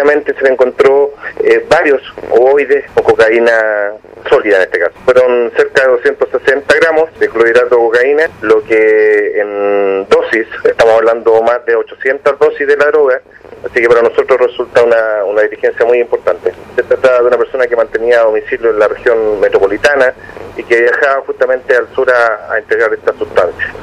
efectivamente se le encontró eh, varios ovoides o cocaína sólida en este caso. Fueron cerca de 260 gramos de clorhidrato de cocaína, lo que en dosis, estamos hablando más de 800 dosis de la droga, así que para nosotros resulta una, una diligencia muy importante. Se trata de una persona que mantenía domicilio en la región metropolitana y que viajaba justamente al sur a, a entregar esta sustancia.